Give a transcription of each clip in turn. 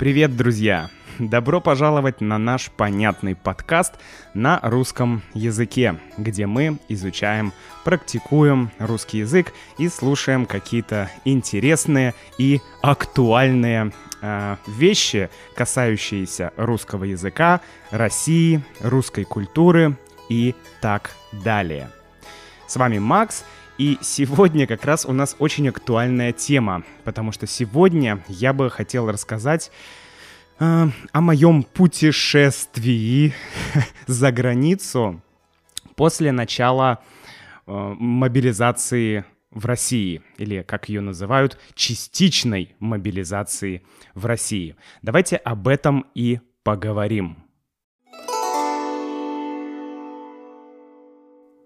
Привет, друзья! Добро пожаловать на наш понятный подкаст на русском языке, где мы изучаем, практикуем русский язык и слушаем какие-то интересные и актуальные э, вещи, касающиеся русского языка, России, русской культуры и так далее. С вами Макс, и сегодня как раз у нас очень актуальная тема, потому что сегодня я бы хотел рассказать э, о моем путешествии за границу после начала э, мобилизации в России, или, как ее называют, частичной мобилизации в России. Давайте об этом и поговорим.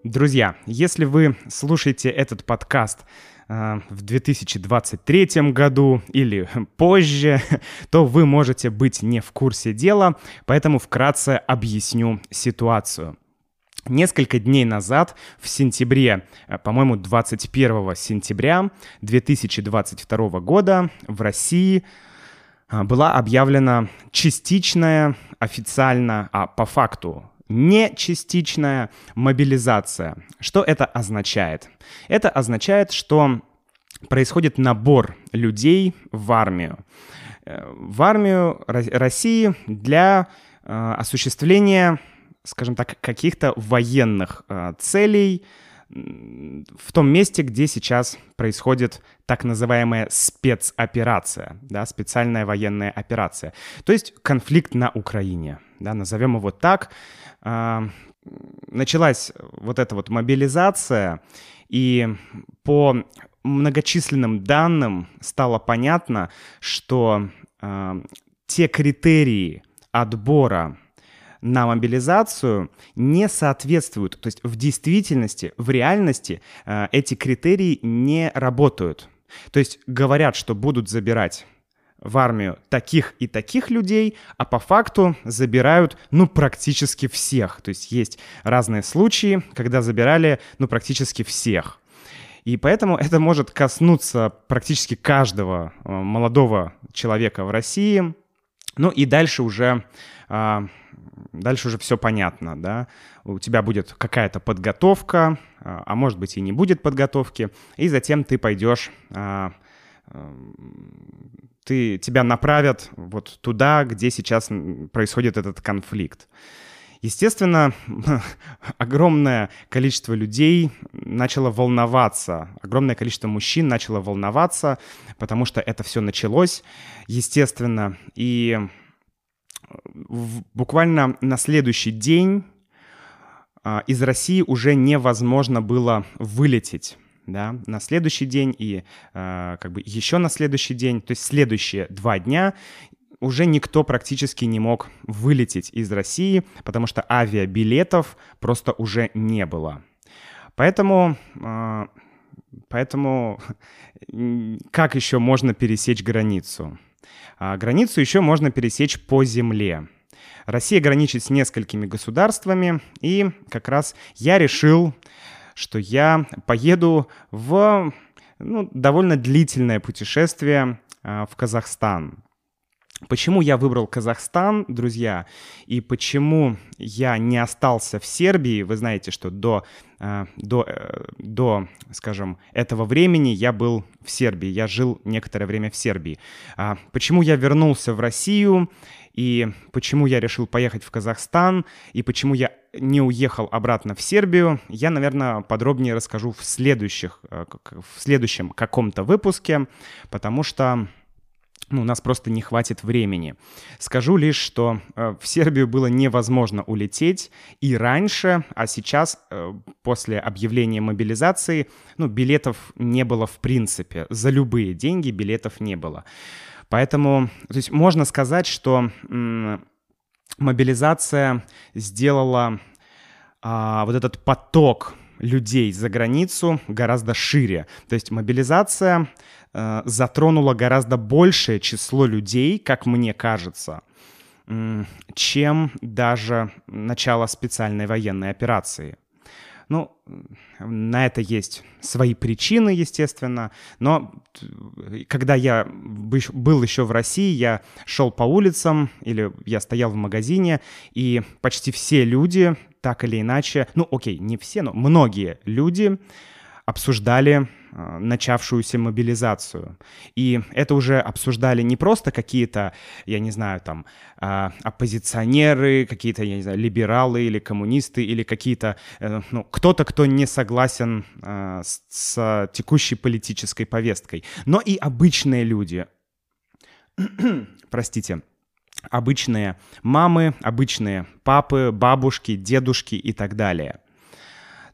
Друзья, если вы слушаете этот подкаст э, в 2023 году или позже, то вы можете быть не в курсе дела, поэтому вкратце объясню ситуацию. Несколько дней назад, в сентябре, э, по-моему, 21 сентября 2022 года в России э, была объявлена частичная официально, а по факту не частичная мобилизация. Что это означает? Это означает, что происходит набор людей в армию. В армию России для э, осуществления, скажем так, каких-то военных э, целей в том месте, где сейчас происходит так называемая спецоперация, да, специальная военная операция. То есть конфликт на Украине, да, назовем его так. А, началась вот эта вот мобилизация, и по многочисленным данным стало понятно, что э, те критерии отбора на мобилизацию не соответствуют. То есть в действительности, в реальности э, эти критерии не работают. То есть говорят, что будут забирать в армию таких и таких людей, а по факту забирают, ну, практически всех. То есть есть разные случаи, когда забирали, ну, практически всех. И поэтому это может коснуться практически каждого э, молодого человека в России. Ну и дальше уже, а, дальше уже все понятно, да. У тебя будет какая-то подготовка, а, а может быть и не будет подготовки, и затем ты пойдешь а, ты, тебя направят вот туда, где сейчас происходит этот конфликт. Естественно, огромное количество людей начало волноваться, огромное количество мужчин начало волноваться, потому что это все началось, естественно. И буквально на следующий день а, из России уже невозможно было вылететь да, на следующий день и э, как бы еще на следующий день, то есть следующие два дня уже никто практически не мог вылететь из России, потому что авиабилетов просто уже не было. Поэтому, э, поэтому как еще можно пересечь границу? А границу еще можно пересечь по земле. Россия граничит с несколькими государствами, и как раз я решил что я поеду в ну, довольно длительное путешествие э, в Казахстан. Почему я выбрал Казахстан, друзья, и почему я не остался в Сербии? Вы знаете, что до, э, до, э, до, скажем, этого времени я был в Сербии, я жил некоторое время в Сербии. А почему я вернулся в Россию и почему я решил поехать в Казахстан, и почему я не уехал обратно в Сербию, я, наверное, подробнее расскажу в, следующих, э, в следующем каком-то выпуске, потому что ну, у нас просто не хватит времени. Скажу лишь, что э, в Сербию было невозможно улететь и раньше, а сейчас, э, после объявления мобилизации, ну, билетов не было в принципе. За любые деньги билетов не было. Поэтому, то есть можно сказать, что мобилизация сделала а, вот этот поток людей за границу гораздо шире. То есть мобилизация а, затронула гораздо большее число людей, как мне кажется, чем даже начало специальной военной операции. Ну, на это есть свои причины, естественно, но когда я был еще в России, я шел по улицам или я стоял в магазине, и почти все люди, так или иначе, ну окей, не все, но многие люди обсуждали Э, начавшуюся мобилизацию. И это уже обсуждали не просто какие-то, я не знаю, там, а, оппозиционеры, какие-то, я не знаю, либералы или коммунисты, или какие-то, э, ну, кто-то, кто не согласен э, с, с текущей политической повесткой, но и обычные люди. Простите обычные мамы, обычные папы, бабушки, дедушки и так далее.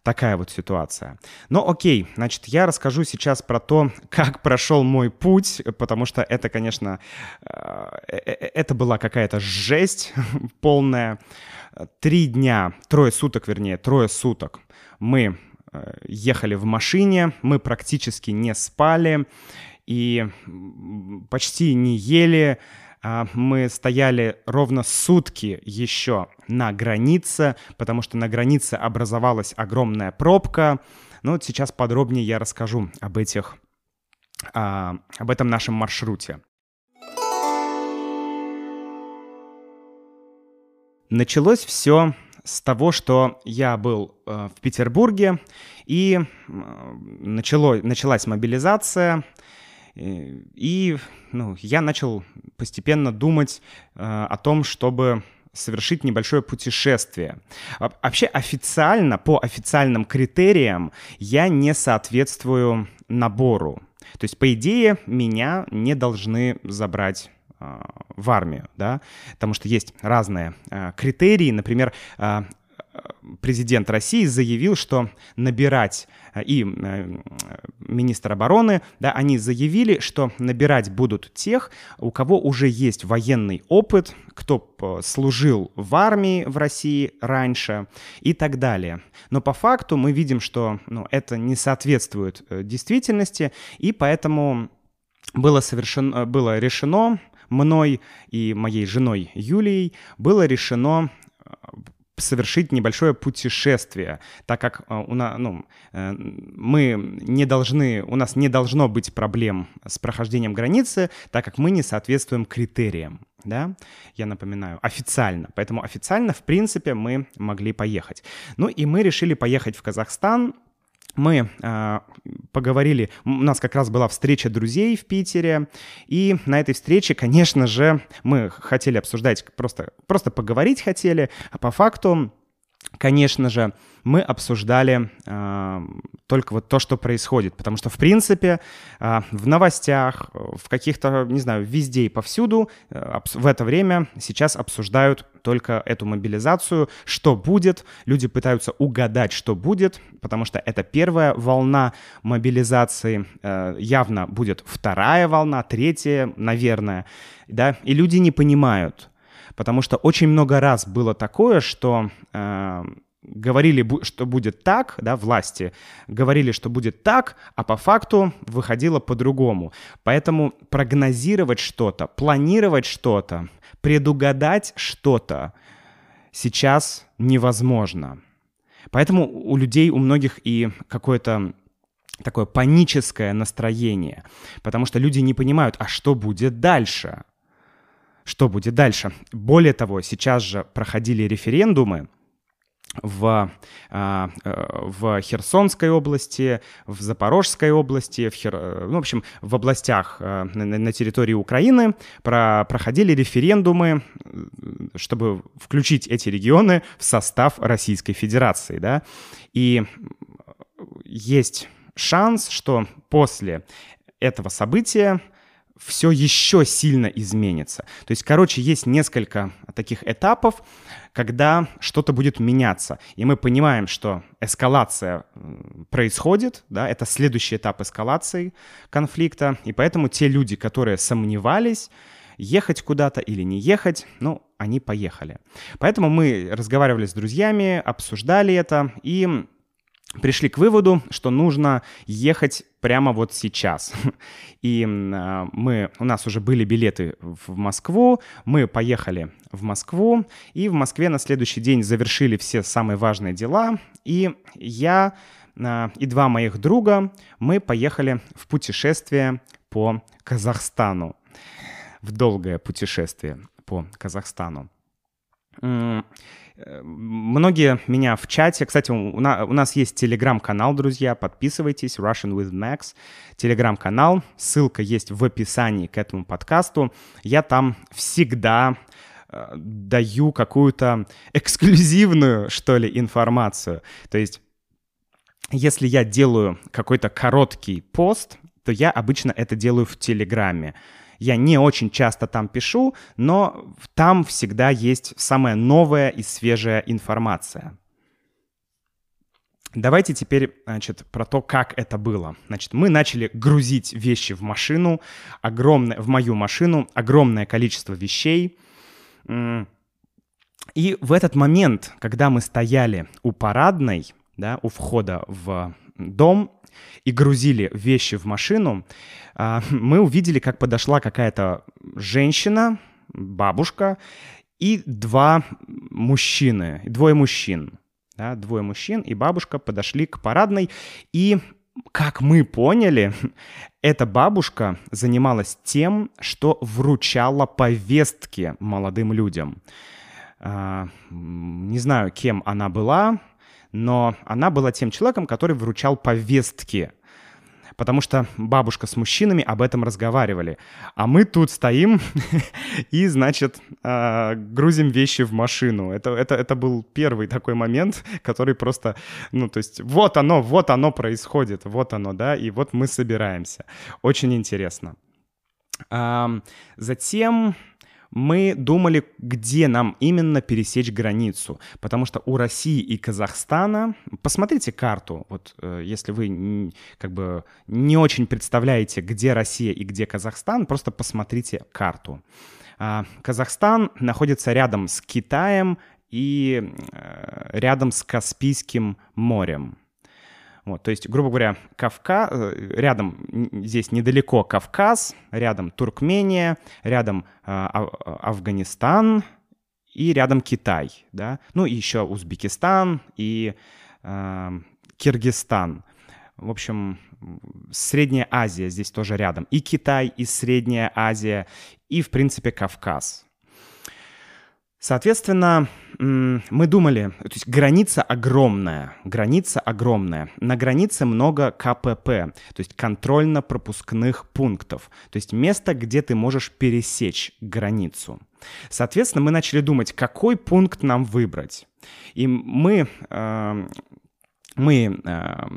Такая вот ситуация. Но окей, значит, я расскажу сейчас про то, как прошел мой путь, потому что это, конечно, э, э, э, это была какая-то жесть полная. Три дня, трое суток, вернее, трое суток мы ехали в машине, мы практически не спали и почти не ели, мы стояли ровно сутки еще на границе, потому что на границе образовалась огромная пробка. Ну вот сейчас подробнее я расскажу об этих, а, об этом нашем маршруте. Началось все с того, что я был э, в Петербурге, и э, начало, началась мобилизация, и ну, я начал постепенно думать э, о том, чтобы совершить небольшое путешествие. Вообще официально, по официальным критериям, я не соответствую набору. То есть, по идее, меня не должны забрать э, в армию, да, потому что есть разные э, критерии, например, э, президент России заявил, что набирать э, и э, министр обороны, да, они заявили, что набирать будут тех, у кого уже есть военный опыт, кто служил в армии в России раньше и так далее. Но по факту мы видим, что ну, это не соответствует э, действительности, и поэтому было, совершено, было решено мной и моей женой Юлией, было решено совершить небольшое путешествие, так как э, у нас, ну, э, мы не должны, у нас не должно быть проблем с прохождением границы, так как мы не соответствуем критериям, да, я напоминаю, официально. Поэтому официально, в принципе, мы могли поехать. Ну и мы решили поехать в Казахстан, мы э, поговорили, у нас как раз была встреча друзей в Питере, и на этой встрече, конечно же, мы хотели обсуждать, просто, просто поговорить хотели, а по факту конечно же, мы обсуждали э, только вот то, что происходит, потому что, в принципе, э, в новостях, в каких-то, не знаю, везде и повсюду э, в это время сейчас обсуждают только эту мобилизацию, что будет. Люди пытаются угадать, что будет, потому что это первая волна мобилизации, э, явно будет вторая волна, третья, наверное, да, и люди не понимают, потому что очень много раз было такое, что э, говорили, что будет так, да, власти говорили, что будет так, а по факту выходило по-другому. Поэтому прогнозировать что-то, планировать что-то, предугадать что-то сейчас невозможно. Поэтому у людей, у многих и какое-то такое паническое настроение, потому что люди не понимают, а что будет дальше? Что будет дальше? Более того, сейчас же проходили референдумы, в, а, э, в Херсонской области, в Запорожской области, в, Хер... ну, в общем, в областях э, на территории Украины про... проходили референдумы, чтобы включить эти регионы в состав Российской Федерации, да, и есть шанс, что после этого события все еще сильно изменится. То есть, короче, есть несколько таких этапов, когда что-то будет меняться. И мы понимаем, что эскалация происходит, да, это следующий этап эскалации конфликта. И поэтому те люди, которые сомневались, ехать куда-то или не ехать, ну, они поехали. Поэтому мы разговаривали с друзьями, обсуждали это, и пришли к выводу, что нужно ехать прямо вот сейчас. И а, мы, у нас уже были билеты в Москву, мы поехали в Москву, и в Москве на следующий день завершили все самые важные дела, и я и два моих друга, мы поехали в путешествие по Казахстану, в долгое путешествие по Казахстану. Многие меня в чате, кстати, у, нас есть телеграм-канал, друзья, подписывайтесь, Russian with Max, телеграм-канал, ссылка есть в описании к этому подкасту. Я там всегда э, даю какую-то эксклюзивную, что ли, информацию. То есть, если я делаю какой-то короткий пост, то я обычно это делаю в Телеграме. Я не очень часто там пишу, но там всегда есть самая новая и свежая информация. Давайте теперь, значит, про то, как это было. Значит, мы начали грузить вещи в машину, огромное, в мою машину, огромное количество вещей. И в этот момент, когда мы стояли у парадной, да, у входа в дом и грузили вещи в машину, а, мы увидели, как подошла какая-то женщина, бабушка, и два мужчины, двое мужчин. Да, двое мужчин и бабушка подошли к парадной, и, как мы поняли, эта бабушка занималась тем, что вручала повестки молодым людям. А, не знаю, кем она была, но она была тем человеком, который вручал повестки потому что бабушка с мужчинами об этом разговаривали. А мы тут стоим и, значит, а, грузим вещи в машину. Это, это, это был первый такой момент, который просто, ну, то есть вот оно, вот оно происходит, вот оно, да, и вот мы собираемся. Очень интересно. Затем мы думали, где нам именно пересечь границу, потому что у России и Казахстана, посмотрите карту, вот э, если вы как бы не очень представляете, где Россия и где Казахстан, просто посмотрите карту. А, Казахстан находится рядом с Китаем и э, рядом с Каспийским морем. Вот, то есть, грубо говоря, Кавказ, э, рядом здесь недалеко Кавказ, рядом Туркмения, рядом э, Афганистан и рядом Китай, да, ну и еще Узбекистан и э, Киргизстан. В общем, Средняя Азия здесь тоже рядом. И Китай, и Средняя Азия, и, в принципе, Кавказ. Соответственно, мы думали, то есть граница огромная, граница огромная. На границе много КПП, то есть контрольно-пропускных пунктов, то есть место, где ты можешь пересечь границу. Соответственно, мы начали думать, какой пункт нам выбрать. И мы, э, мы э,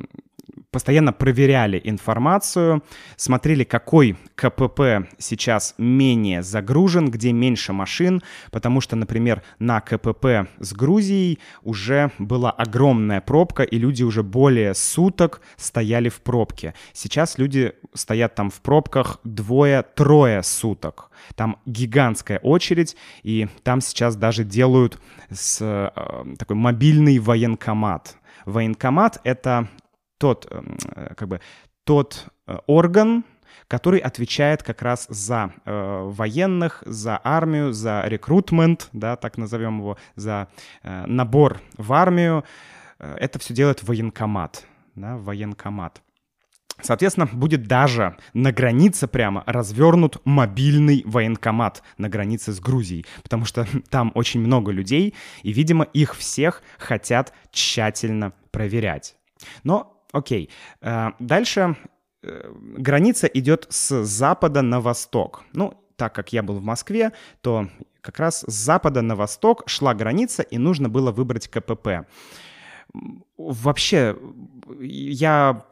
постоянно проверяли информацию, смотрели, какой КПП сейчас менее загружен, где меньше машин, потому что, например, на КПП с Грузией уже была огромная пробка, и люди уже более суток стояли в пробке. Сейчас люди стоят там в пробках двое-трое суток. Там гигантская очередь, и там сейчас даже делают с, э, такой мобильный военкомат. Военкомат — это тот, эм, э, как бы, тот э, орган, который отвечает как раз за э, военных, за армию, за рекрутмент, да, так назовем его, за э, набор в армию. Э, это все делает военкомат, да, военкомат. Соответственно, будет даже на границе прямо развернут мобильный военкомат на границе с Грузией, потому что там очень много людей, и, видимо, их всех хотят тщательно проверять. Но Окей. Э, дальше э, граница идет с запада на восток. Ну, так как я был в Москве, то как раз с запада на восток шла граница, и нужно было выбрать КПП. Вообще, я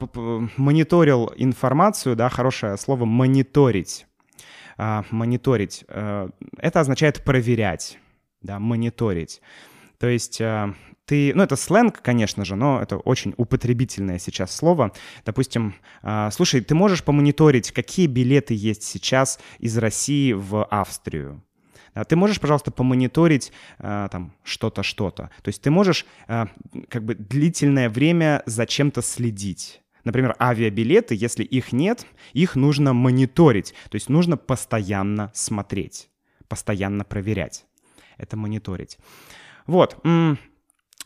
мониторил информацию, да, хорошее слово «мониторить». А, мониторить. Э, это означает проверять, да, мониторить. То есть ты, ну это сленг, конечно же, но это очень употребительное сейчас слово. Допустим, э, слушай, ты можешь помониторить, какие билеты есть сейчас из России в Австрию? Ты можешь, пожалуйста, помониторить э, там что-то, что-то. То есть ты можешь э, как бы длительное время за чем-то следить. Например, авиабилеты, если их нет, их нужно мониторить. То есть нужно постоянно смотреть, постоянно проверять. Это мониторить. Вот.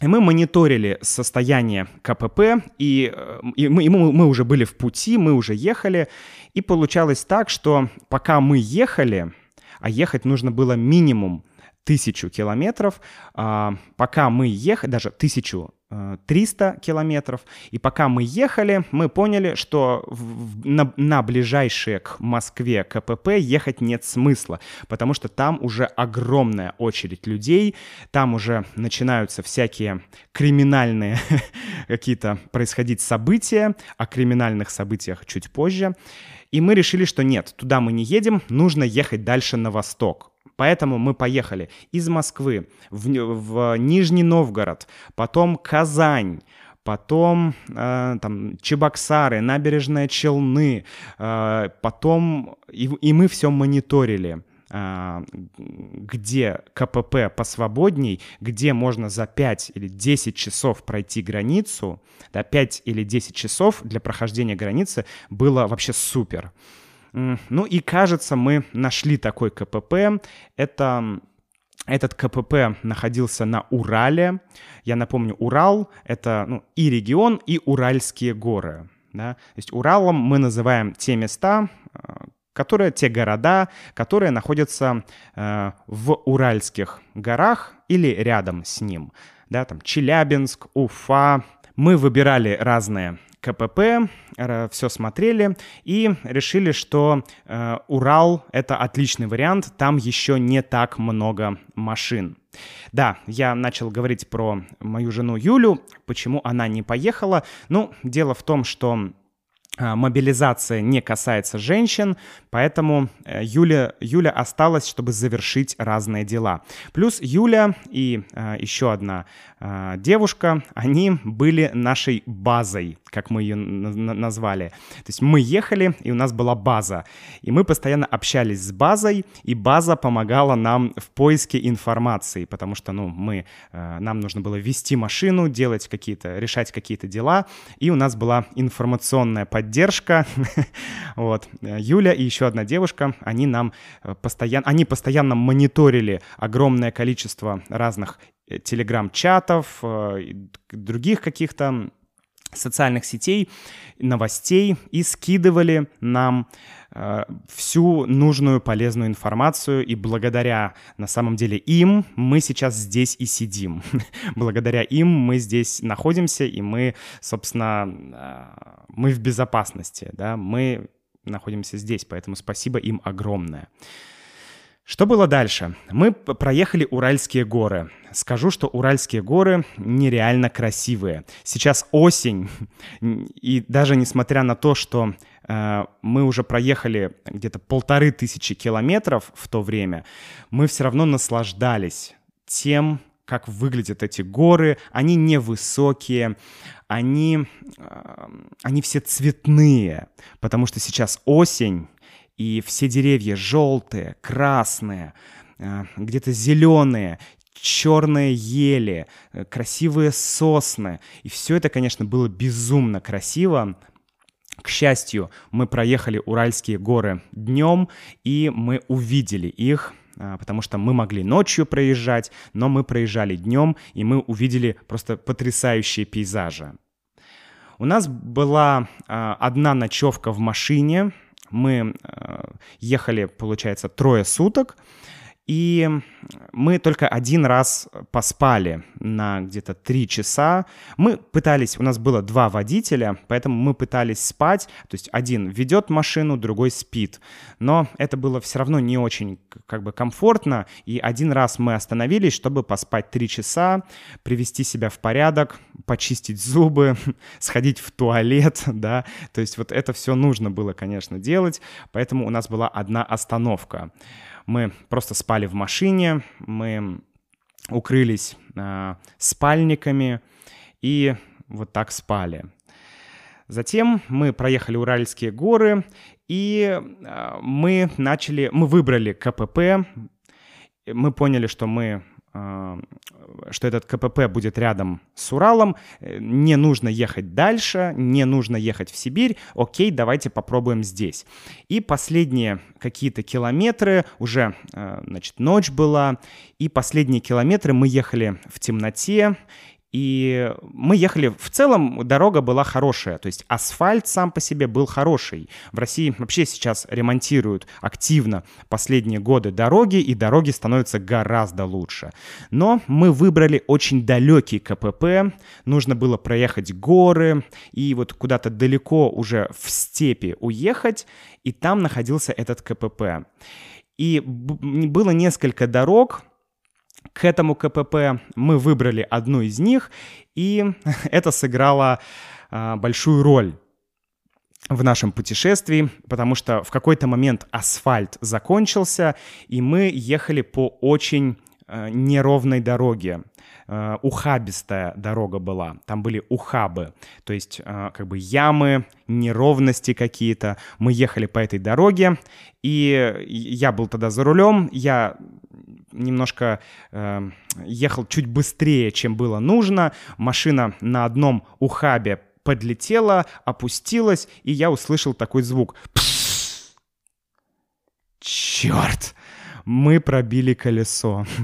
И мы мониторили состояние КПП, и, э, и, мы, и мы, мы уже были в пути, мы уже ехали, и получалось так, что пока мы ехали, а ехать нужно было минимум тысячу километров, а, пока мы ехали, даже тысячу 300 э, километров. И пока мы ехали, мы поняли, что в, на, на ближайшие к Москве КПП ехать нет смысла, потому что там уже огромная очередь людей, там уже начинаются всякие криминальные какие-то происходить события, о криминальных событиях чуть позже. И мы решили, что нет, туда мы не едем, нужно ехать дальше на восток. Поэтому мы поехали из Москвы в, в Нижний Новгород, потом Казань, потом э, там Чебоксары, набережные Челны, э, потом и, и мы все мониторили э, где КПП посвободней, где можно за 5 или 10 часов пройти границу, да, 5 или 10 часов для прохождения границы было вообще супер. Ну и кажется, мы нашли такой КПП. Это этот КПП находился на Урале. Я напомню, Урал — это ну, и регион, и Уральские горы. Да? То есть Уралом мы называем те места, э, которые, те города, которые находятся э, в Уральских горах или рядом с ним. Да, там Челябинск, Уфа. Мы выбирали разные КПП, все смотрели и решили, что э, Урал — это отличный вариант, там еще не так много машин. Да, я начал говорить про мою жену Юлю, почему она не поехала. Ну, дело в том, что э, мобилизация не касается женщин, поэтому э, Юля, Юля осталась, чтобы завершить разные дела. Плюс Юля и э, еще одна э, девушка, они были нашей базой как мы ее назвали. То есть мы ехали, и у нас была база. И мы постоянно общались с базой, и база помогала нам в поиске информации, потому что, ну, мы, э, нам нужно было вести машину, делать какие-то, решать какие-то дела, и у нас была информационная поддержка. вот. Юля и еще одна девушка, они нам э, постоянно, они постоянно мониторили огромное количество разных э, телеграм-чатов, других каких-то социальных сетей, новостей и скидывали нам э, всю нужную полезную информацию, и благодаря, на самом деле, им мы сейчас здесь и сидим. благодаря им мы здесь находимся, и мы, собственно, э, мы в безопасности, да, мы находимся здесь, поэтому спасибо им огромное. Что было дальше? Мы проехали Уральские горы. Скажу, что Уральские горы нереально красивые. Сейчас осень, и даже несмотря на то, что э, мы уже проехали где-то полторы тысячи километров в то время, мы все равно наслаждались тем, как выглядят эти горы. Они невысокие, они, э, они все цветные, потому что сейчас осень, и все деревья желтые, красные, э, где-то зеленые, черные ели, э, красивые сосны. И все это, конечно, было безумно красиво. К счастью, мы проехали Уральские горы днем, и мы увидели их, э, потому что мы могли ночью проезжать, но мы проезжали днем, и мы увидели просто потрясающие пейзажи. У нас была одна ночевка в машине, мы э, ехали, получается, трое суток, и мы только один раз поспали на где-то три часа. Мы пытались, у нас было два водителя, поэтому мы пытались спать. То есть один ведет машину, другой спит. Но это было все равно не очень как бы комфортно. И один раз мы остановились, чтобы поспать три часа, привести себя в порядок, почистить зубы, сходить в туалет, да. То есть вот это все нужно было, конечно, делать. Поэтому у нас была одна остановка. Мы просто спали в машине, мы укрылись э, спальниками и вот так спали. Затем мы проехали Уральские горы, и э, мы начали, мы выбрали КПП, мы поняли, что мы что этот КПП будет рядом с Уралом, э, не нужно ехать дальше, не нужно ехать в Сибирь, окей, давайте попробуем здесь. И последние какие-то километры, уже, э, значит, ночь была, и последние километры мы ехали в темноте, И мы ехали, в целом дорога была хорошая, то есть асфальт сам по себе был хороший. В России вообще сейчас ремонтируют активно последние годы дороги, и дороги становятся гораздо лучше. Но мы выбрали очень далекий КПП, нужно было проехать горы и вот куда-то далеко уже в степи уехать, и там находился этот КПП. И было несколько дорог, к этому КПП. Мы выбрали одну из них, и это сыграло а, большую роль в нашем путешествии, потому что в какой-то момент асфальт закончился, и мы ехали по очень неровной дороге. Э, ухабистая дорога была. Там были ухабы, то есть э, как бы ямы, неровности какие-то. Мы ехали по этой дороге, и я был тогда за рулем. Я немножко э, ехал чуть быстрее, чем было нужно. Машина на одном ухабе подлетела, опустилась, и я услышал такой звук. Черт! Мы пробили колесо.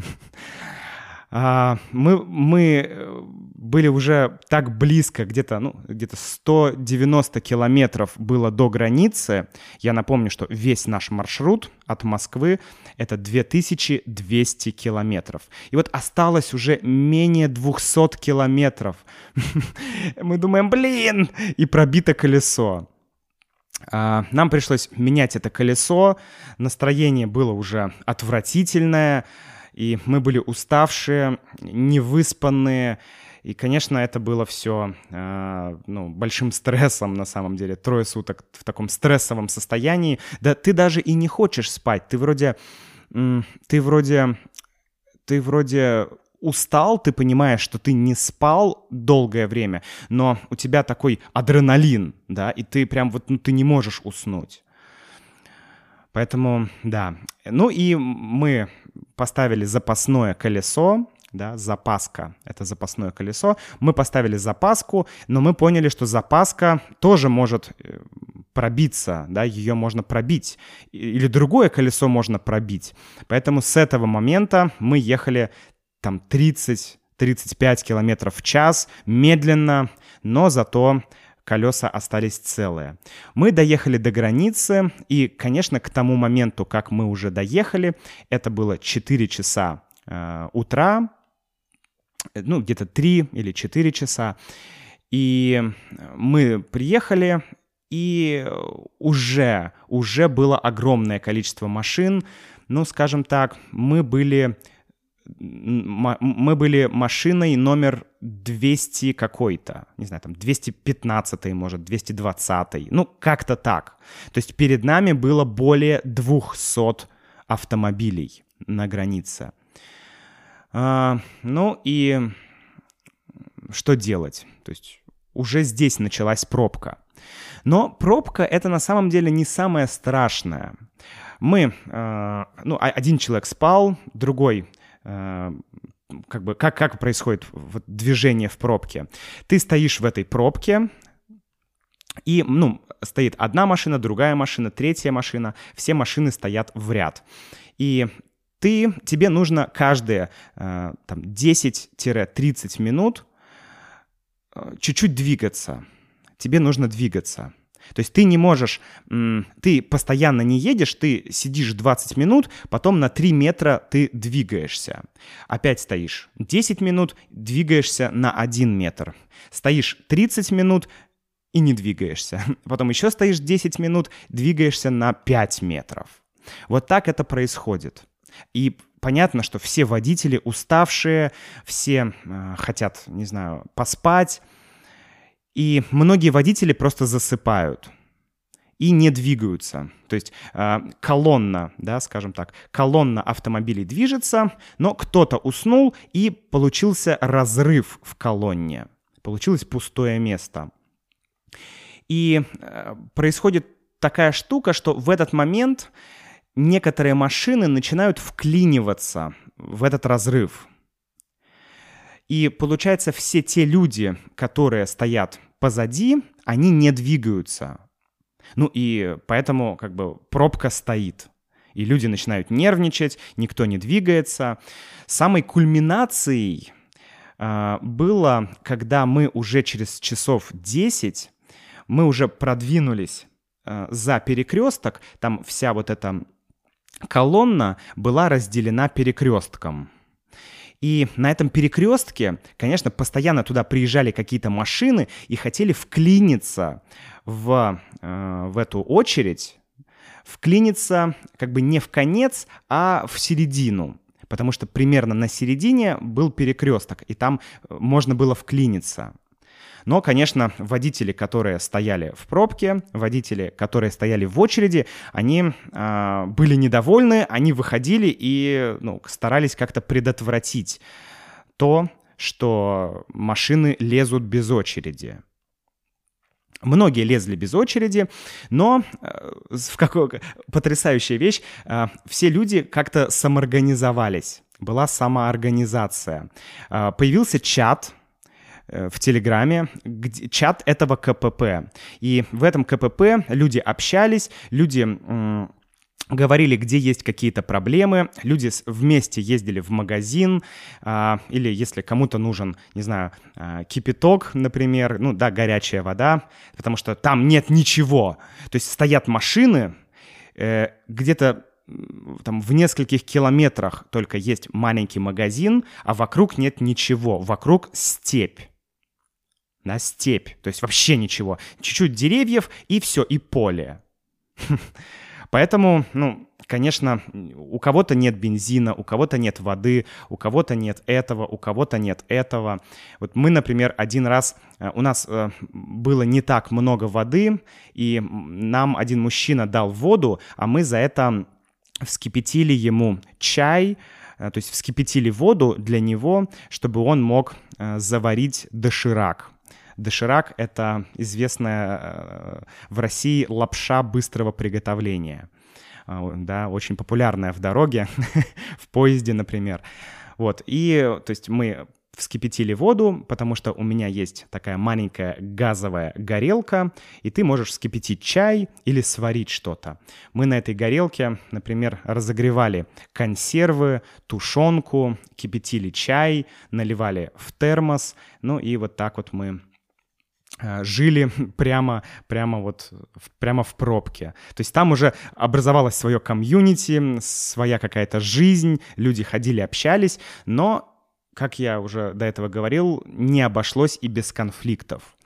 А, мы, мы э, были уже так близко, где-то ну, где 190 километров было до границы. Я напомню, что весь наш маршрут от Москвы — это 2200 километров. И вот осталось уже менее 200 километров. Мы думаем, блин, и пробито колесо. А, нам пришлось менять это колесо, настроение было уже отвратительное, и мы были уставшие, невыспанные, и, конечно, это было все а, ну, большим стрессом на самом деле. Трое суток в таком стрессовом состоянии. Да ты даже и не хочешь спать. Ты вроде... Ты вроде... Ты вроде устал, ты понимаешь, что ты не спал долгое время, но у тебя такой адреналин, да, и ты прям вот, ну, ты не можешь уснуть. Поэтому, да. Ну и мы поставили запасное колесо, да, запаска, это запасное колесо. Мы поставили запаску, но мы поняли, что запаска тоже может э, пробиться, да, ее можно пробить, или другое колесо можно пробить. Поэтому с этого момента мы ехали там 30 35 километров в час, медленно, но зато колеса остались целые. Мы доехали до границы, и, конечно, к тому моменту, как мы уже доехали, это было 4 часа э, утра, ну, где-то 3 или 4 часа, и мы приехали, и уже, уже было огромное количество машин, ну, скажем так, мы были мы были машиной номер 200 какой-то, не знаю, там 215 может, 220, ну как-то так. То есть перед нами было более 200 автомобилей на границе. А, ну и что делать? То есть уже здесь началась пробка. Но пробка это на самом деле не самое страшное. Мы, э, ну, один человек спал, другой как бы как, как происходит вот движение в пробке. Ты стоишь в этой пробке, и, ну, стоит одна машина, другая машина, третья машина, все машины стоят в ряд. И ты, тебе нужно каждые э, там 10-30 минут э, чуть-чуть двигаться. Тебе нужно двигаться. То есть ты не можешь, ты постоянно не едешь, ты сидишь 20 минут, потом на 3 метра ты двигаешься. Опять стоишь 10 минут, двигаешься на 1 метр. Стоишь 30 минут, и не двигаешься. Потом еще стоишь 10 минут, двигаешься на 5 метров. Вот так это происходит. И понятно, что все водители уставшие, все э, хотят, не знаю, поспать, и многие водители просто засыпают и не двигаются. То есть э, колонна, да, скажем так, колонна автомобилей движется, но кто-то уснул и получился разрыв в колонне. Получилось пустое место. И э, происходит такая штука, что в этот момент некоторые машины начинают вклиниваться в этот разрыв. И получается, все те люди, которые стоят позади, они не двигаются. Ну и поэтому как бы пробка стоит. И люди начинают нервничать, никто не двигается. Самой кульминацией э, было, когда мы уже через часов 10, мы уже продвинулись э, за перекресток, там вся вот эта колонна была разделена перекрестком. И на этом перекрестке, конечно, постоянно туда приезжали какие-то машины и хотели вклиниться в, э, в эту очередь, вклиниться как бы не в конец, а в середину. Потому что примерно на середине был перекресток, и там э, можно было вклиниться. Но, конечно, водители, которые стояли в пробке, водители, которые стояли в очереди, они э, были недовольны, они выходили и ну, старались как-то предотвратить то, что машины лезут без очереди. Многие лезли без очереди, но э, в какую потрясающая вещь, э, все люди как-то самоорганизовались. Была самоорганизация. Э, появился чат, в Телеграме, где, чат этого КПП. И в этом КПП люди общались, люди говорили, где есть какие-то проблемы, люди вместе ездили в магазин, а, или если кому-то нужен, не знаю, а, кипяток, например, ну да, горячая вода, потому что там нет ничего. То есть стоят машины, э, где-то там в нескольких километрах только есть маленький магазин, а вокруг нет ничего, вокруг степь на степь, то есть вообще ничего. Чуть-чуть деревьев и все, и поле. Поэтому, ну, конечно, у кого-то нет бензина, у кого-то нет воды, у кого-то нет этого, у кого-то нет этого. Вот мы, например, один раз, э, у нас э, было не так много воды, и нам один мужчина дал воду, а мы за это вскипятили ему чай, э, то есть вскипятили воду для него, чтобы он мог заварить доширак. Доширак — это известная э, в России лапша быстрого приготовления. А, да, очень популярная в дороге, в поезде, например. Вот, и, то есть мы вскипятили воду, потому что у меня есть такая маленькая газовая горелка, и ты можешь вскипятить чай или сварить что-то. Мы на этой горелке, например, разогревали консервы, тушенку, кипятили чай, наливали в термос, ну и вот так вот мы жили прямо, прямо вот прямо в пробке. То есть там уже образовалось свое комьюнити, своя какая-то жизнь, люди ходили, общались, но, как я уже до этого говорил, не обошлось и без конфликтов.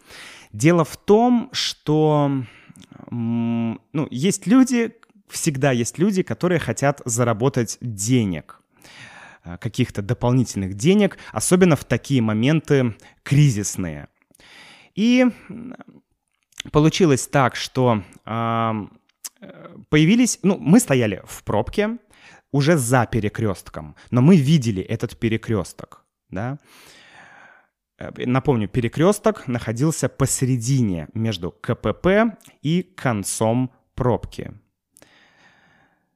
Дело в том, что ну, есть люди, всегда есть люди, которые хотят заработать денег э, каких-то дополнительных денег, особенно в такие моменты кризисные – и получилось так, что появились, ну, мы стояли в пробке уже за перекрестком, но мы видели этот перекресток, да. Э, напомню, перекресток находился посередине между КПП и концом пробки.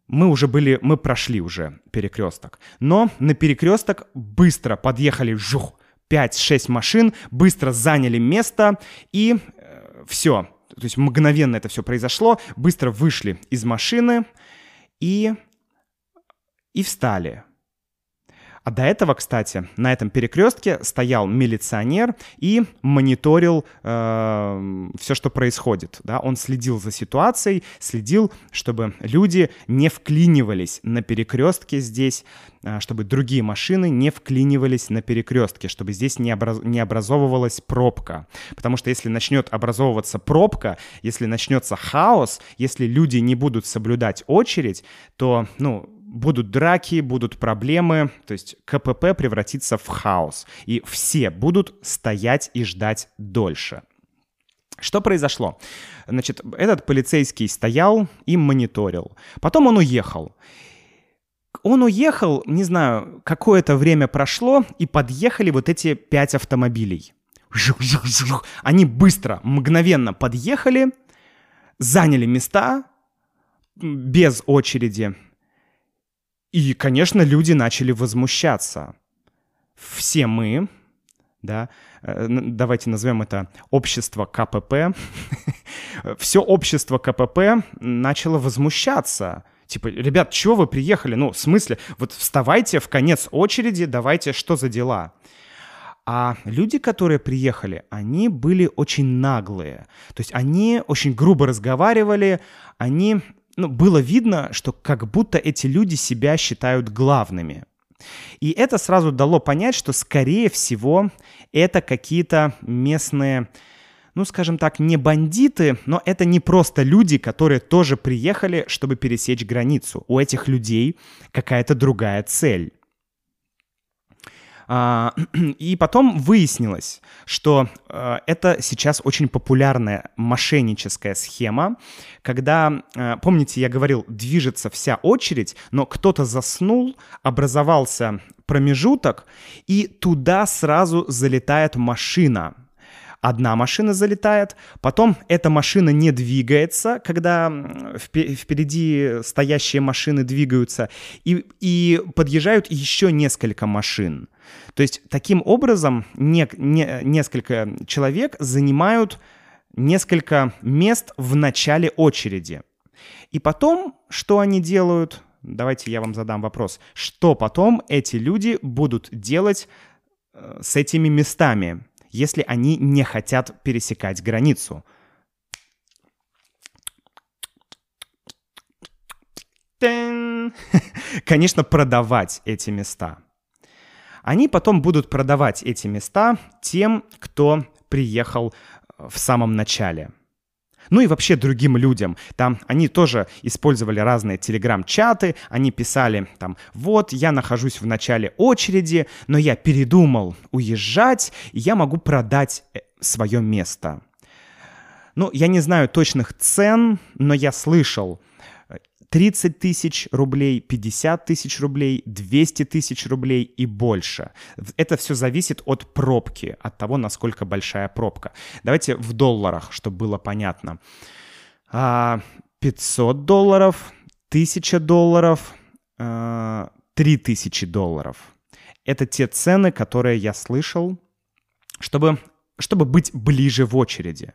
Мы уже были, мы прошли уже перекресток. Но на перекресток быстро подъехали, жух, 5-6 машин, быстро заняли место и э, все. То есть мгновенно это все произошло, быстро вышли из машины и, и встали. А до этого, кстати, на этом перекрестке стоял милиционер и мониторил э, все, что происходит. Да? Он следил за ситуацией, следил, чтобы люди не вклинивались на перекрестке здесь, э, чтобы другие машины не вклинивались на перекрестке, чтобы здесь не, образ... не образовывалась пробка. Потому что если начнет образовываться пробка, если начнется хаос, если люди не будут соблюдать очередь, то, ну, будут драки, будут проблемы, то есть КПП превратится в хаос, и все будут стоять и ждать дольше. Что произошло? Значит, этот полицейский стоял и мониторил. Потом он уехал. Он уехал, не знаю, какое-то время прошло, и подъехали вот эти пять автомобилей. Они быстро, мгновенно подъехали, заняли места без очереди, и, конечно, люди начали возмущаться. Все мы, да, э, давайте назовем это общество КПП, все общество КПП начало возмущаться. Типа, ребят, чего вы приехали? Ну, в смысле, вот вставайте в конец очереди, давайте, что за дела? А люди, которые приехали, они были очень наглые. То есть они очень грубо разговаривали, они... Ну, было видно, что как будто эти люди себя считают главными. И это сразу дало понять, что, скорее всего, это какие-то местные ну, скажем так, не бандиты, но это не просто люди, которые тоже приехали, чтобы пересечь границу. У этих людей какая-то другая цель. А, и потом выяснилось, что э, это сейчас очень популярная мошенническая схема, когда, э, помните, я говорил, движется вся очередь, но кто-то заснул, образовался промежуток, и туда сразу залетает машина — одна машина залетает, потом эта машина не двигается, когда впереди стоящие машины двигаются, и, и подъезжают еще несколько машин. То есть таким образом не, не, несколько человек занимают несколько мест в начале очереди. И потом, что они делают? Давайте я вам задам вопрос. Что потом эти люди будут делать э, с этими местами? Если они не хотят пересекать границу. Конечно, продавать эти места. Они потом будут продавать эти места тем, кто приехал в самом начале – ну и вообще другим людям. Там они тоже использовали разные телеграм-чаты, они писали там, вот, я нахожусь в начале очереди, но я передумал уезжать, и я могу продать э, свое место. Ну, я не знаю точных цен, но я слышал, 30 тысяч рублей, 50 тысяч рублей, 200 тысяч рублей и больше. Это все зависит от пробки, от того, насколько большая пробка. Давайте в долларах, чтобы было понятно. 500 а, долларов, 1000 долларов, 3000 а, долларов. Это те цены, которые я слышал, чтобы, чтобы быть ближе в очереди.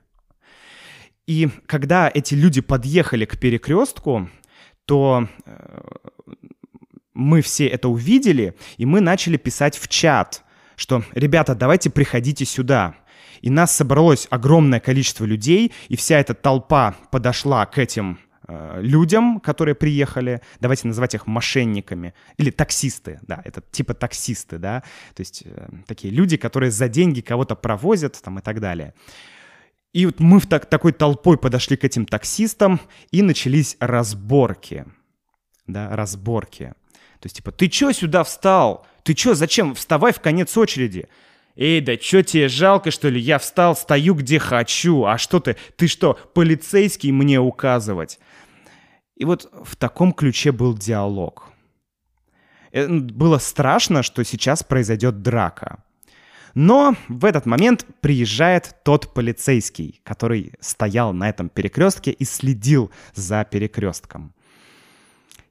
И когда эти люди подъехали к перекрестку, то э, мы все это увидели, и мы начали писать в чат, что, ребята, давайте приходите сюда. И нас собралось огромное количество людей, и вся эта толпа подошла к этим э, людям, которые приехали, давайте называть их мошенниками, или таксисты, да, это типа таксисты, да, то есть э, такие люди, которые за деньги кого-то провозят там и так далее. И вот мы в так, такой толпой подошли к этим таксистам, и начались разборки. Да, разборки. То есть, типа, ты чё сюда встал? Ты чё, зачем? Вставай в конец очереди. Эй, да чё тебе жалко, что ли? Я встал, стою где хочу. А что ты? Ты что, полицейский мне указывать? И вот в таком ключе был диалог. Э, было страшно, что сейчас произойдет драка. Но в этот момент приезжает тот полицейский, который стоял на этом перекрестке и следил за перекрестком.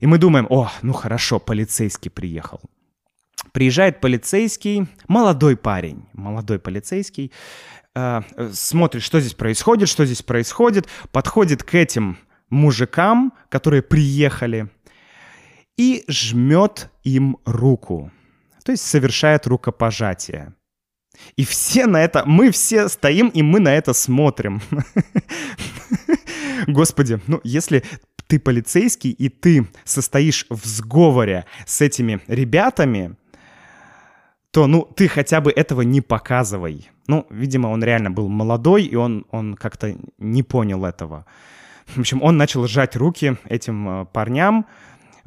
И мы думаем, о, ну хорошо, полицейский приехал. Приезжает полицейский, молодой парень, молодой полицейский, э, смотрит, что здесь происходит, что здесь происходит, подходит к этим мужикам, которые приехали, и жмет им руку. То есть совершает рукопожатие. И все на это, мы все стоим, и мы на это смотрим. Господи, ну если ты полицейский, и ты состоишь в сговоре с этими ребятами, то, ну, ты хотя бы этого не показывай. Ну, видимо, он реально был молодой, и он, он как-то не понял этого. В общем, он начал сжать руки этим э, парням,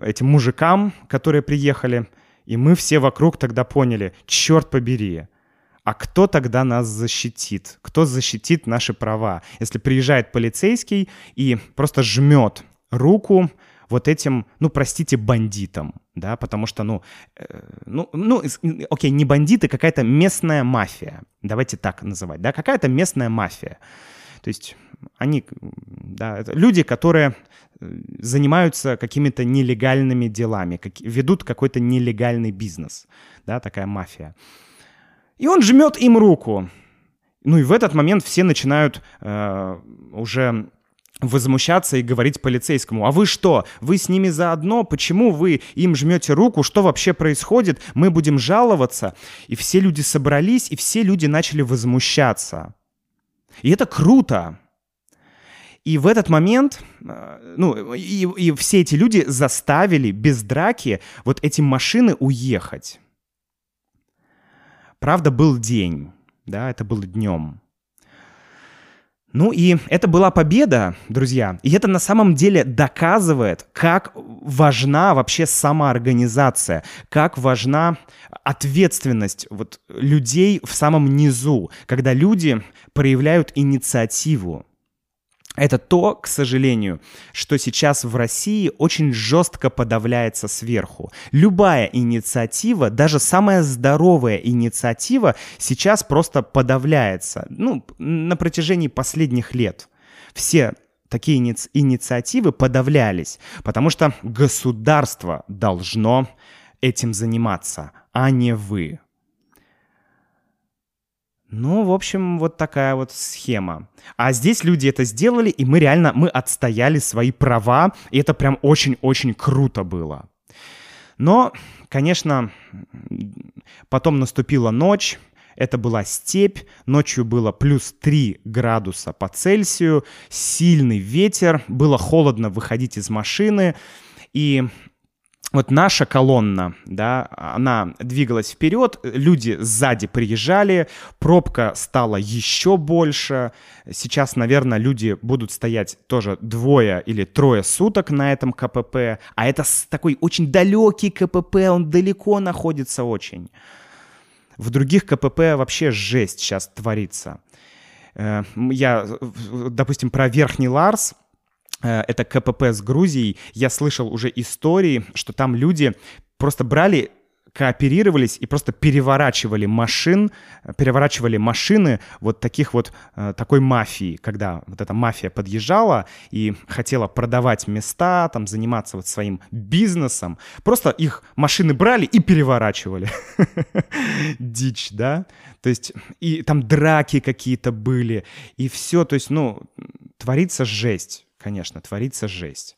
этим мужикам, которые приехали, и мы все вокруг тогда поняли, черт побери, а кто тогда нас защитит? Кто защитит наши права? Если приезжает полицейский и просто жмет руку вот этим, ну, простите, бандитам, да, потому что, ну, э, ну, ну, окей, не бандиты, какая-то местная мафия, давайте так называть, да, какая-то местная мафия. То есть они, да, люди, которые э, занимаются какими-то нелегальными делами, как, ведут какой-то нелегальный бизнес, да, такая мафия. И он жмет им руку. Ну и в этот момент все начинают э, уже возмущаться и говорить полицейскому, а вы что, вы с ними заодно, почему вы им жмете руку, что вообще происходит, мы будем жаловаться. И все люди собрались, и все люди начали возмущаться. И это круто. И в этот момент, э, ну, и, и все эти люди заставили без драки вот эти машины уехать. Правда, был день, да, это было днем. Ну и это была победа, друзья. И это на самом деле доказывает, как важна вообще самоорганизация, как важна ответственность вот людей в самом низу, когда люди проявляют инициативу. Это то, к сожалению, что сейчас в России очень жестко подавляется сверху. Любая инициатива, даже самая здоровая инициатива сейчас просто подавляется. Ну, на протяжении последних лет. Все такие иници инициативы подавлялись, потому что государство должно этим заниматься, а не вы. Ну, в общем, вот такая вот схема. А здесь люди это сделали, и мы реально, мы отстояли свои права, и это прям очень-очень круто было. Но, конечно, потом наступила ночь, это была степь, ночью было плюс 3 градуса по Цельсию, сильный ветер, было холодно выходить из машины, и вот наша колонна, да, она двигалась вперед, люди сзади приезжали, пробка стала еще больше. Сейчас, наверное, люди будут стоять тоже двое или трое суток на этом КПП, а это такой очень далекий КПП, он далеко находится очень. В других КПП вообще жесть сейчас творится. Э, я, допустим, про Верхний Ларс — это КПП с Грузией, я слышал уже истории, что там люди просто брали кооперировались и просто переворачивали машин, переворачивали машины вот таких вот, э, такой мафии, когда вот эта мафия подъезжала и хотела продавать места, там, заниматься вот своим бизнесом, просто их машины брали и переворачивали. Дичь, да? То есть, и там драки какие-то были, и все, то есть, ну, творится жесть конечно, творится жесть.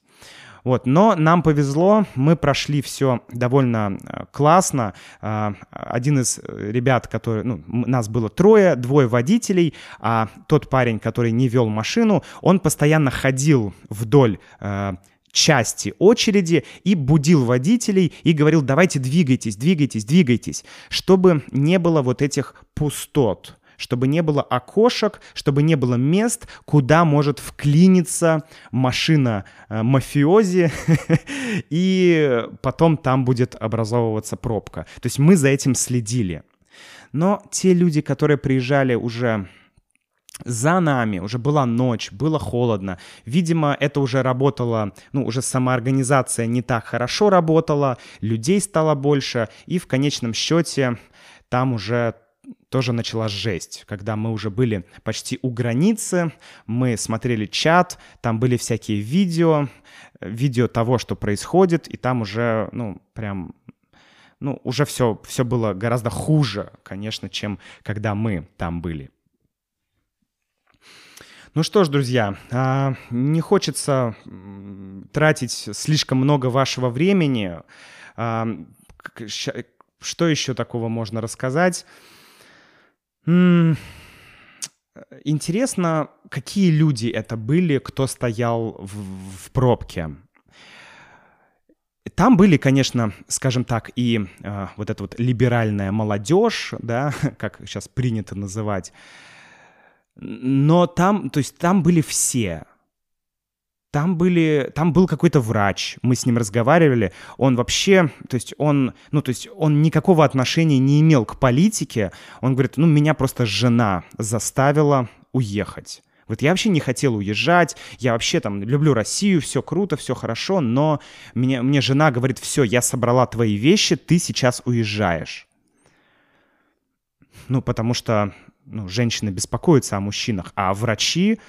Вот, но нам повезло, мы прошли все довольно э, классно. А, один из ребят, который, ну, нас было трое, двое водителей, а тот парень, который не вел машину, он постоянно ходил вдоль э, части очереди и будил водителей и говорил, давайте двигайтесь, двигайтесь, двигайтесь, чтобы не было вот этих пустот чтобы не было окошек, чтобы не было мест, куда может вклиниться машина э, мафиози, и потом там будет образовываться пробка. То есть мы за этим следили. Но те люди, которые приезжали уже за нами, уже была ночь, было холодно. Видимо, это уже работало, ну, уже самоорганизация не так хорошо работала, людей стало больше, и в конечном счете там уже тоже началась жесть, когда мы уже были почти у границы, мы смотрели чат, там были всякие видео, видео того, что происходит, и там уже, ну, прям, ну, уже все, все было гораздо хуже, конечно, чем когда мы там были. Ну что ж, друзья, а, не хочется тратить слишком много вашего времени. А, что еще такого можно рассказать? Интересно, какие люди это были, кто стоял в, в пробке. Там были, конечно, скажем так, и э, вот эта вот либеральная молодежь, да, как сейчас принято называть. Но там, то есть там были все. Там были, там был какой-то врач, мы с ним разговаривали, он вообще, то есть он, ну, то есть он никакого отношения не имел к политике, он говорит, ну, меня просто жена заставила уехать. Вот я вообще не хотел уезжать, я вообще там люблю Россию, все круто, все хорошо, но мне, мне жена говорит, все, я собрала твои вещи, ты сейчас уезжаешь. Ну, потому что ну, женщины беспокоятся о мужчинах, а врачи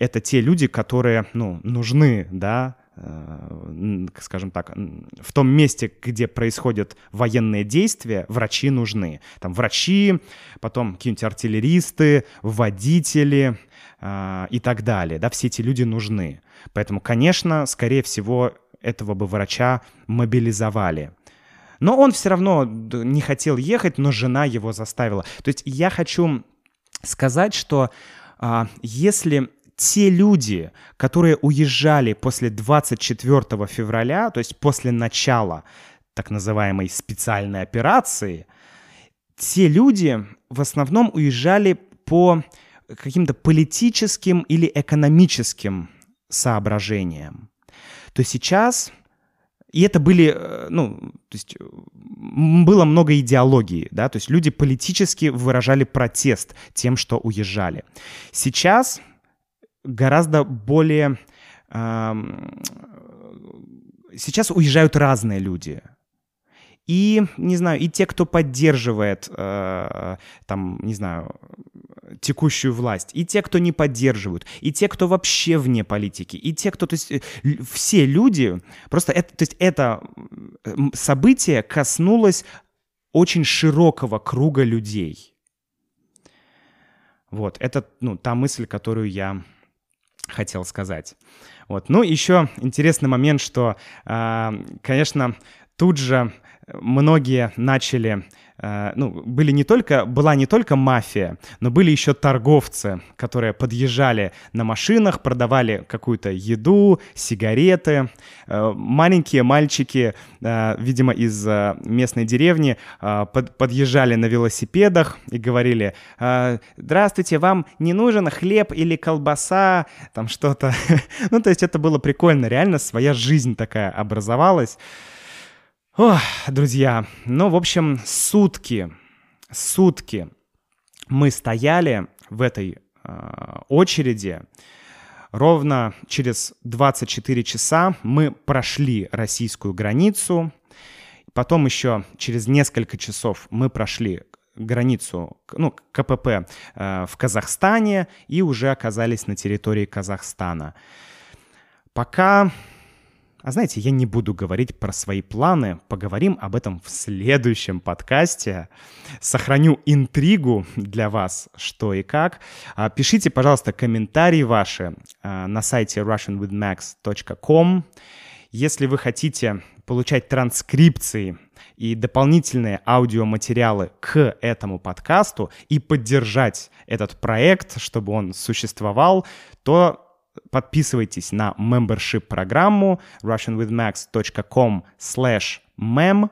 это те люди, которые, ну, нужны, да, э, скажем так, в том месте, где происходят военные действия, врачи нужны. Там врачи, потом какие-нибудь артиллеристы, водители э, и так далее. Да, все эти люди нужны. Поэтому, конечно, скорее всего, этого бы врача мобилизовали. Но он все равно не хотел ехать, но жена его заставила. То есть я хочу сказать, что а, если те люди, которые уезжали после 24 февраля, то есть после начала так называемой специальной операции, те люди в основном уезжали по каким-то политическим или экономическим соображениям. То сейчас и это были, э, ну, то есть было много идеологии, да, то есть люди политически выражали протест тем, что уезжали. Сейчас гораздо более... Сейчас уезжают разные люди. И, не знаю, и те, кто поддерживает, э, там, не знаю, текущую власть, и те, кто не поддерживают, и те, кто вообще вне политики, и те, кто, то есть, э, все люди, просто это, то есть, это событие коснулось очень широкого круга людей. Вот, это, ну, та мысль, которую я хотел сказать. Вот. Ну, еще интересный момент, что, э, конечно, тут же многие начали ну, были не только, была не только мафия, но были еще торговцы, которые подъезжали на машинах, продавали какую-то еду, сигареты. Э, маленькие мальчики, э, видимо, из местной деревни подъезжали на велосипедах и говорили, здравствуйте, вам не нужен хлеб или колбаса, там что-то. ну, то есть это было прикольно, реально своя жизнь такая образовалась. Ох, друзья, ну, в общем, сутки, сутки мы стояли в этой э, очереди. Ровно через 24 часа мы прошли российскую границу. Потом еще через несколько часов мы прошли границу, ну, КПП э, в Казахстане и уже оказались на территории Казахстана. Пока а знаете, я не буду говорить про свои планы, поговорим об этом в следующем подкасте. Сохраню интригу для вас, что и как. А, пишите, пожалуйста, комментарии ваши а, на сайте russianwithmax.com. Если вы хотите получать транскрипции и дополнительные аудиоматериалы к этому подкасту и поддержать этот проект, чтобы он существовал, то подписывайтесь на membership программу russianwithmax.com slash mem.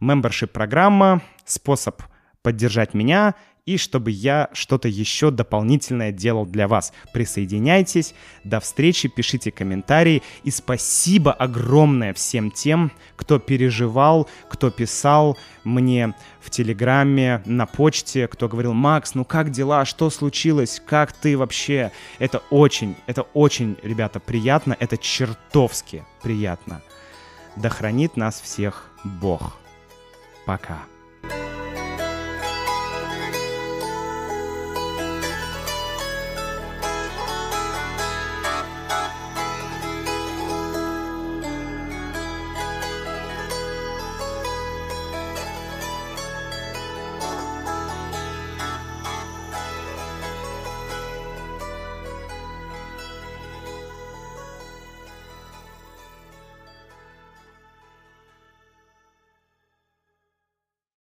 Membership программа — способ поддержать меня и чтобы я что-то еще дополнительное делал для вас. Присоединяйтесь, до встречи, пишите комментарии и спасибо огромное всем тем, кто переживал, кто писал мне в Телеграме, на почте, кто говорил, Макс, ну как дела, что случилось, как ты вообще? Это очень, это очень, ребята, приятно, это чертовски приятно. Да хранит нас всех Бог. Пока.